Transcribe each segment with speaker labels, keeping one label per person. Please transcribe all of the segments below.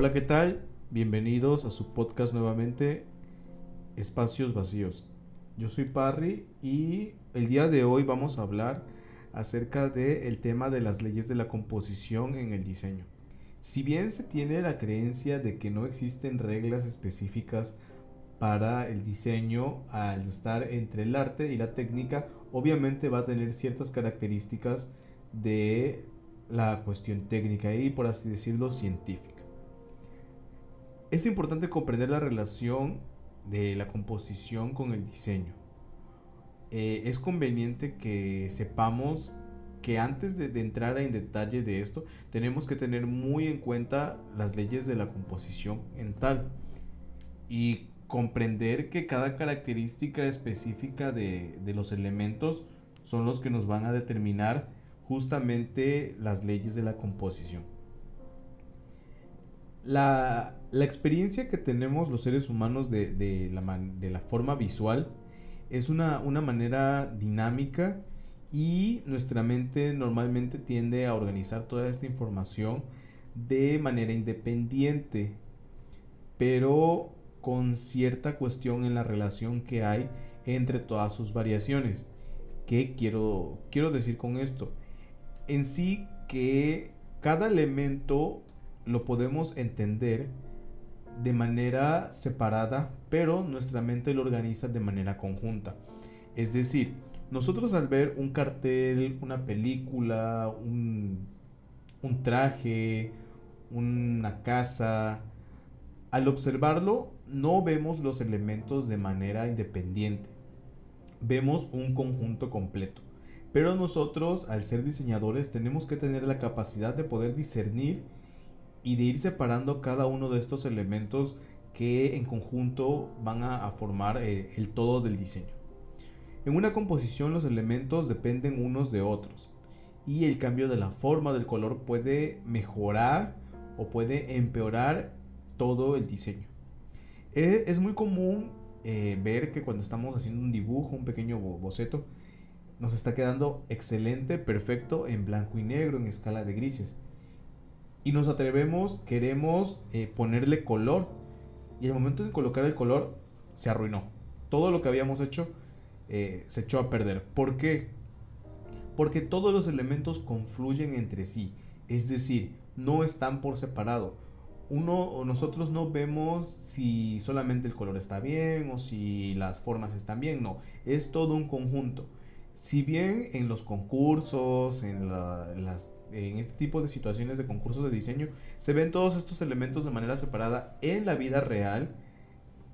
Speaker 1: Hola, ¿qué tal? Bienvenidos a su podcast nuevamente, Espacios Vacíos. Yo soy Parry y el día de hoy vamos a hablar acerca del tema de las leyes de la composición en el diseño. Si bien se tiene la creencia de que no existen reglas específicas para el diseño al estar entre el arte y la técnica, obviamente va a tener ciertas características de la cuestión técnica y por así decirlo científica. Es importante comprender la relación de la composición con el diseño. Eh, es conveniente que sepamos que antes de, entrar en detalle de esto, tenemos que tener muy en cuenta las leyes de la composición en tal y comprender que cada característica específica de, de los elementos son los que nos van a determinar justamente las leyes de la composición. La, la experiencia que tenemos los seres humanos de, de, la, de la, forma visual es una, una, manera dinámica y nuestra mente normalmente tiende a organizar toda esta información de manera independiente, pero con cierta cuestión en la relación que hay entre todas sus variaciones. ¿Qué quiero, quiero decir con esto? En sí que cada elemento lo podemos entender de manera separada, pero nuestra mente lo organiza de manera conjunta. Es decir, nosotros al ver un cartel, una película, un, traje, una casa, al observarlo no vemos los elementos de manera independiente, vemos un conjunto completo. Pero nosotros, al ser diseñadores, tenemos que tener la capacidad de poder discernir y de ir separando cada uno de estos elementos que en conjunto van a, formar eh, el todo del diseño. En una composición los elementos dependen unos de otros y el cambio de la forma del color puede mejorar o puede empeorar todo el diseño. E, es, muy común eh, ver que cuando estamos haciendo un dibujo, un pequeño boceto, nos está quedando excelente, perfecto en blanco y negro, en escala de grises. Y nos atrevemos, queremos eh, ponerle color. Y el momento de colocar el color, se arruinó. Todo lo que habíamos hecho eh, se echó a perder. ¿Por qué? Porque todos los elementos confluyen entre sí. Es decir, no están por separado uno o nosotros no vemos si solamente el color está bien o si las formas están bien, no, es todo un conjunto. Si bien en los concursos, en, este tipo de situaciones de concursos de diseño, se ven todos estos elementos de manera separada en la vida real,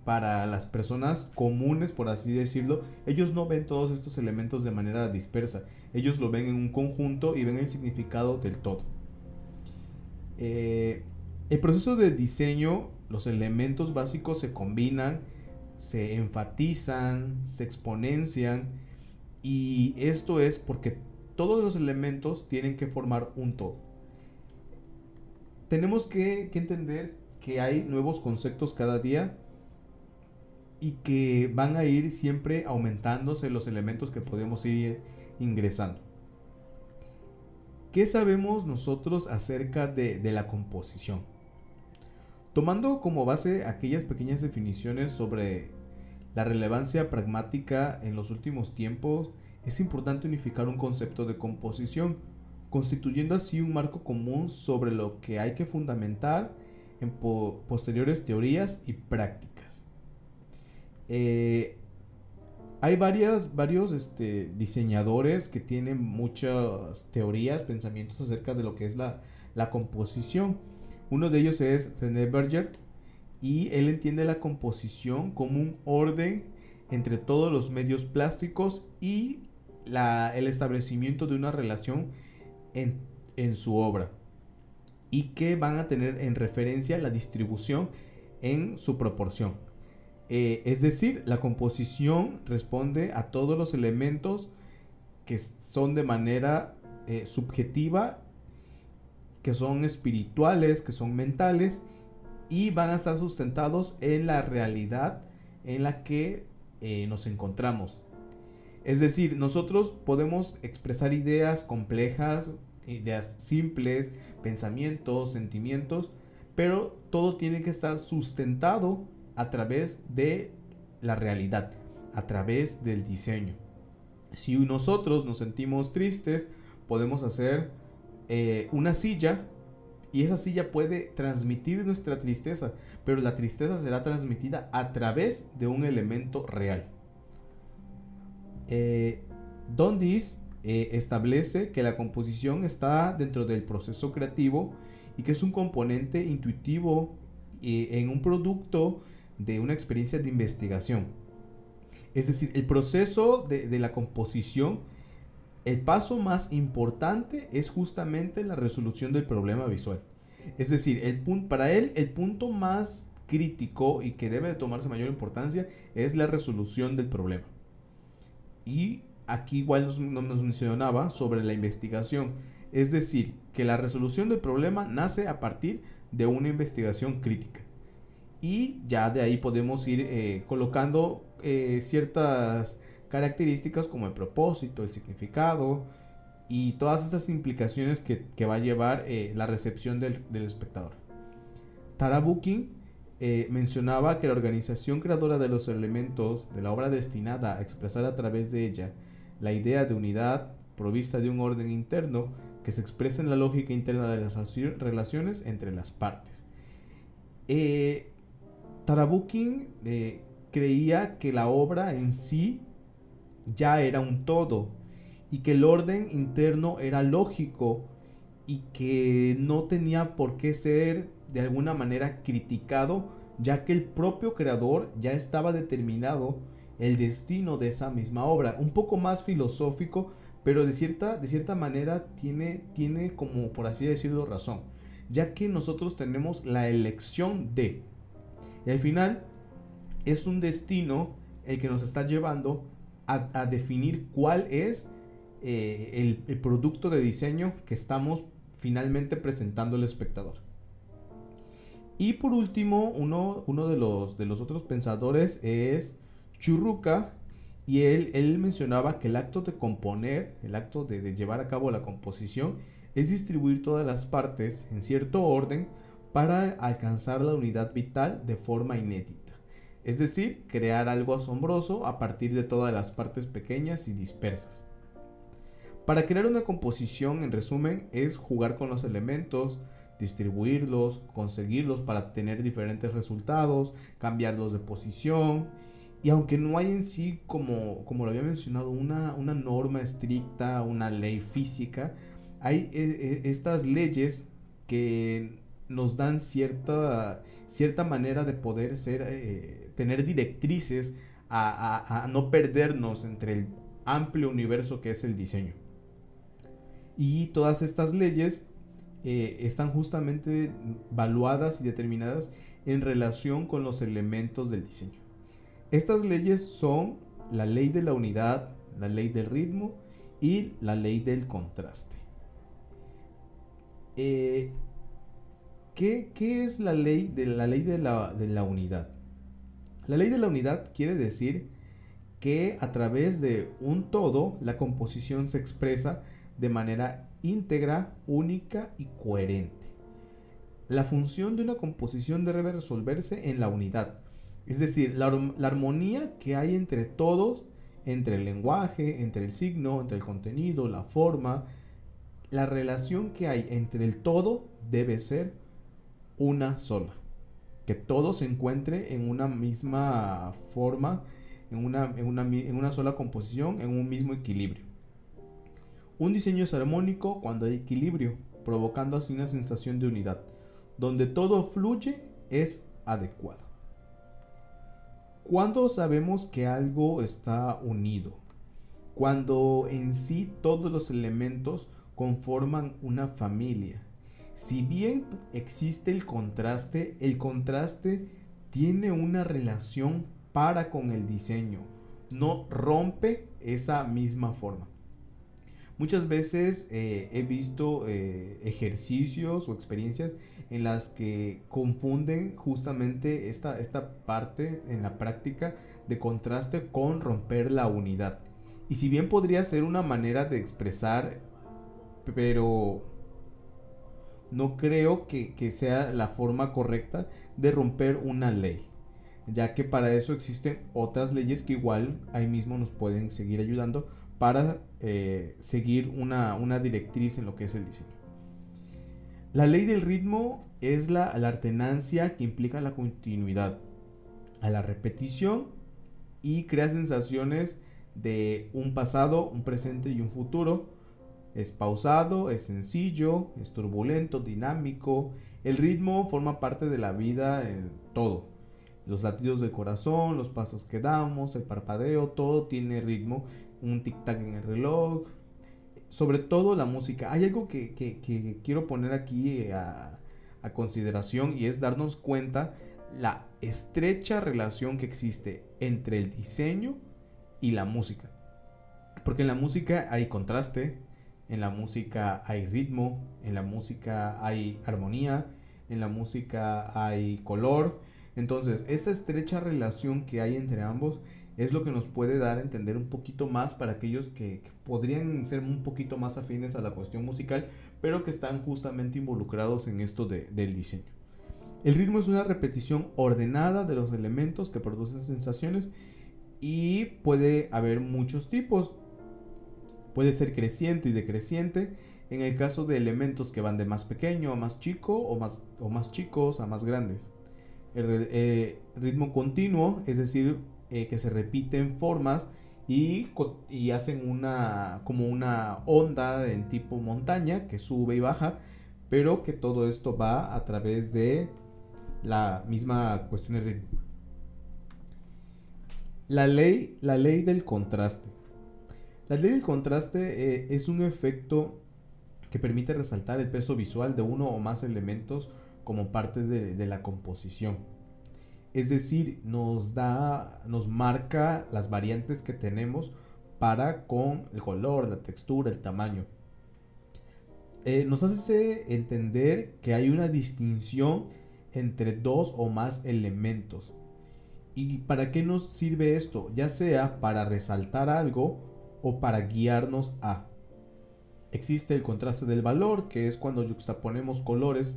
Speaker 1: para las personas comunes, por así decirlo, ellos no ven todos estos elementos de manera dispersa, ellos lo ven en un conjunto y ven el significado del todo. Eh, el proceso de diseño, los elementos básicos se combinan, se enfatizan, se exponencian y esto es porque todos los elementos tienen que formar un todo. Tenemos que, entender que hay nuevos conceptos cada día y que van a ir siempre aumentándose los elementos que podemos ir ingresando. ¿Qué sabemos nosotros acerca de la composición? Tomando como base aquellas pequeñas definiciones sobre la relevancia pragmática en los últimos tiempos, es importante unificar un concepto de composición, constituyendo así un marco común sobre lo que hay que fundamentar en posteriores teorías y prácticas. Eh, hay varios este, diseñadores que tienen muchas teorías, pensamientos acerca de lo que es la, la composición. Uno de ellos es René Berger y él entiende la composición como un orden entre todos los medios plásticos y el establecimiento de una relación en, su obra y que van a tener en referencia la distribución en su proporción. Eh, es decir, la composición responde a todos los elementos que son de manera eh, subjetiva que son espirituales, que son mentales y van a estar sustentados en la realidad en la que eh, nos encontramos. Es decir, nosotros podemos expresar ideas complejas, ideas simples, pensamientos, sentimientos, pero todo tiene que estar sustentado a través de la realidad, a través del diseño. Si nosotros nos sentimos tristes, podemos hacer eh, una silla y esa silla puede transmitir nuestra tristeza, pero la tristeza será transmitida a través de un elemento real. Eh, eh, establece que la composición está dentro del proceso creativo y que es un componente intuitivo eh, en un producto de una experiencia de investigación. Es decir, el proceso de, la composición, el paso más importante es justamente la resolución del problema visual. Es decir, el para él el punto más crítico y que debe de tomarse mayor importancia es la resolución del problema. Y aquí igual nos, nos mencionaba sobre la investigación. Es decir, que la resolución del problema nace a partir de una investigación crítica. Y ya de ahí podemos ir eh, colocando eh, ciertas características como el propósito, el significado y todas esas implicaciones que, va a llevar eh, la recepción del, espectador. Tara mencionaba que la organización creadora de los elementos de la obra destinada a expresar a través de ella la idea de unidad provista de un orden interno que se expresa en la lógica interna de las relaciones entre las partes. Eh, Tarabukin eh, creía que la obra en sí ya era un todo y que el orden interno era lógico y que no tenía por qué ser de alguna manera criticado ya que el propio creador ya estaba determinado el destino de esa misma obra. Un poco más filosófico, pero de cierta, de cierta manera tiene, tiene como, por así decirlo, razón. Ya que nosotros tenemos la elección de. Y al final es un destino el que nos está llevando a, definir cuál es eh, el, producto de diseño que estamos finalmente presentando al espectador. Y por último, uno, uno de, los, de los otros pensadores es Churruca, y él, él mencionaba que el acto de componer, el acto de, llevar a cabo la composición, es distribuir todas las partes en cierto orden para alcanzar la unidad vital de forma inédita. Es decir, crear algo asombroso a partir de todas las partes pequeñas y dispersas. Para crear una composición, en resumen, es jugar con los elementos, distribuirlos, conseguirlos para tener diferentes resultados, cambiarlos de posición y aunque no hay en sí, como, como lo había mencionado, una, una norma estricta, una ley física, hay eh, eh, estas leyes que nos dan cierta, cierta manera de poder ser, eh, tener directrices a, no perdernos entre el amplio universo que es el diseño. Y todas estas leyes están justamente valuadas y determinadas en relación con los elementos del diseño. Estas leyes son la ley de la unidad, la ley del ritmo y la ley del contraste. Eh, ¿qué, es la ley de la ley de la, de la unidad? La ley de la unidad quiere decir que a través de un todo la composición se expresa de manera íntegra, única y coherente. La función de una composición debe resolverse en la unidad, es decir, la, armonía que hay entre todos, entre el lenguaje, entre el signo, entre el contenido, la forma, la relación que hay entre el todo debe ser una sola. Que todo se encuentre en una misma forma, en una, en una, en una sola composición, en un mismo equilibrio. Un diseño es armónico cuando hay equilibrio, provocando así una sensación de unidad. Donde todo fluye es adecuado. ¿Cuándo sabemos que algo está unido? Cuando en sí todos los elementos conforman una familia. Si bien existe el contraste, el contraste tiene una relación para con el diseño, no rompe esa misma forma. Muchas veces eh, he visto eh, ejercicios o experiencias en las que confunden justamente esta, esta parte en la práctica de contraste con romper la unidad. Y si bien podría ser una manera de expresar, pero no creo que, que sea la forma correcta de romper una ley ya que para eso existen otras leyes que igual ahí mismo nos pueden seguir ayudando para eh, seguir una, directriz en lo que es el diseño. La ley del ritmo es la, alternancia que implica la continuidad, a la repetición y crea sensaciones de un pasado, un presente y un futuro. Es pausado, es sencillo, es turbulento, dinámico. El ritmo forma parte de la vida en todo los latidos del corazón, los pasos que damos, el parpadeo, todo tiene ritmo, un tic-tac en el reloj, sobre todo la música. Hay algo que, quiero poner aquí a, a, consideración y es darnos cuenta la estrecha relación que existe entre el diseño y la música. Porque en la música hay contraste, en la música hay ritmo, en la música hay armonía, en la música hay color, entonces, esta estrecha relación que hay entre ambos es lo que nos puede dar a entender un poquito más para aquellos que, podrían ser un poquito más afines a la cuestión musical, pero que están justamente involucrados en esto del diseño. El ritmo es una repetición ordenada de los elementos que producen sensaciones y puede haber muchos tipos. Puede ser creciente y decreciente en el caso de elementos que van de más pequeño a más chico o más, o más chicos a más grandes el eh, ritmo continuo, es decir, eh, que se repiten formas y, y, hacen una como una onda en tipo montaña que sube y baja, pero que todo esto va a través de la misma cuestión de ritmo. La ley, la ley del contraste. La ley del contraste eh, es un efecto que permite resaltar el peso visual de uno o más elementos como parte de, la composición. Es decir, nos da, nos marca las variantes que tenemos para con el color, la textura, el tamaño. Eh, nos hace entender que hay una distinción entre dos o más elementos. ¿Y para qué nos sirve esto? Ya sea para resaltar algo o para guiarnos a. Existe el contraste del valor, que es cuando juxtaponemos colores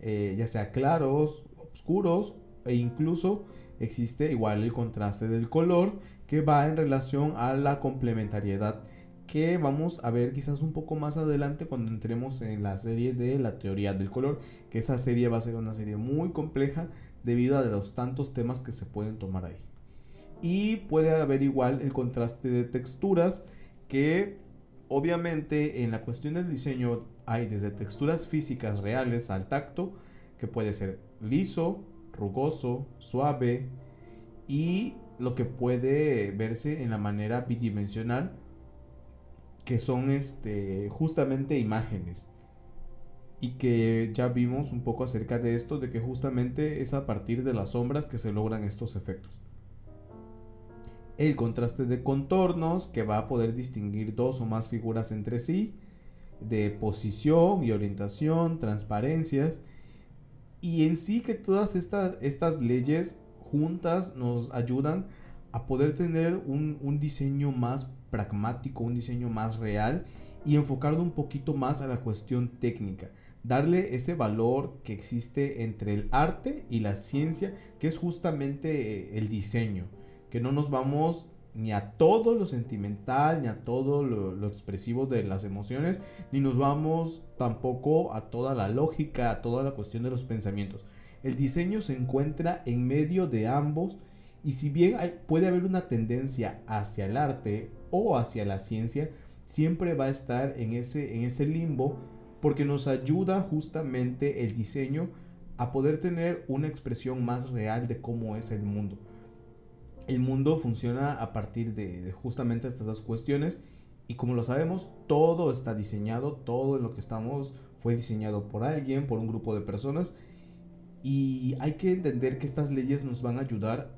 Speaker 1: eh, ya sea claros, oscuros e incluso existe igual el contraste del color que va en relación a la complementariedad que vamos a ver quizás un poco más adelante cuando entremos en la serie de la teoría del color, que esa serie va a ser una serie muy compleja debido a los tantos temas que se pueden tomar ahí. Y puede haber igual el contraste de texturas que obviamente en la cuestión del diseño hay desde texturas físicas reales al tacto, que puede ser liso, rugoso, suave, y lo que puede verse en la manera bidimensional, que son este, justamente imágenes. Y que ya vimos un poco acerca de esto, de que justamente es a partir de las sombras que se logran estos efectos el contraste de contornos que va a poder distinguir dos o más figuras entre sí, de posición y orientación, transparencias, y en sí que todas estas, estas leyes juntas nos ayudan a poder tener un, un diseño más pragmático, un diseño más real y enfocarlo un poquito más a la cuestión técnica. Darle ese valor que existe entre el arte y la ciencia, que es justamente el diseño que no nos vamos ni a todo lo sentimental, ni a todo lo, expresivo de las emociones, ni nos vamos tampoco a toda la lógica, a toda la cuestión de los pensamientos. El diseño se encuentra en medio de ambos y si bien puede haber una tendencia hacia el arte o hacia la ciencia, siempre va a estar en ese, en ese limbo porque nos ayuda justamente el diseño a poder tener una expresión más real de cómo es el mundo el mundo funciona a partir de, justamente estas dos cuestiones y como lo sabemos, todo está diseñado, todo en lo que estamos fue diseñado por alguien, por un grupo de personas y hay que entender que estas leyes nos van a ayudar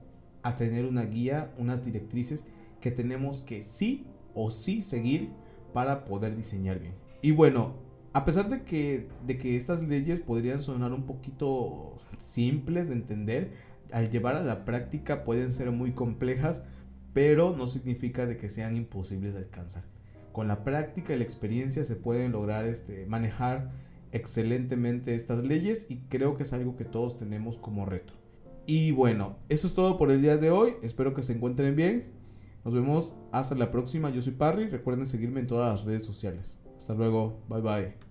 Speaker 1: a tener una guía, unas directrices que tenemos que sí o sí seguir para poder diseñar bien. Y bueno, a pesar de que, de que estas leyes podrían sonar un poquito simples de entender, al llevar a la práctica pueden ser muy complejas, pero no significa de que sean imposibles de alcanzar. Con la práctica y la experiencia se pueden lograr este, manejar excelentemente estas leyes y creo que es algo que todos tenemos como reto. Y bueno, eso es todo por el día de hoy. Espero que se encuentren bien. Nos vemos hasta la próxima. Yo soy Parry. Recuerden seguirme en todas las redes sociales. Hasta luego. Bye bye.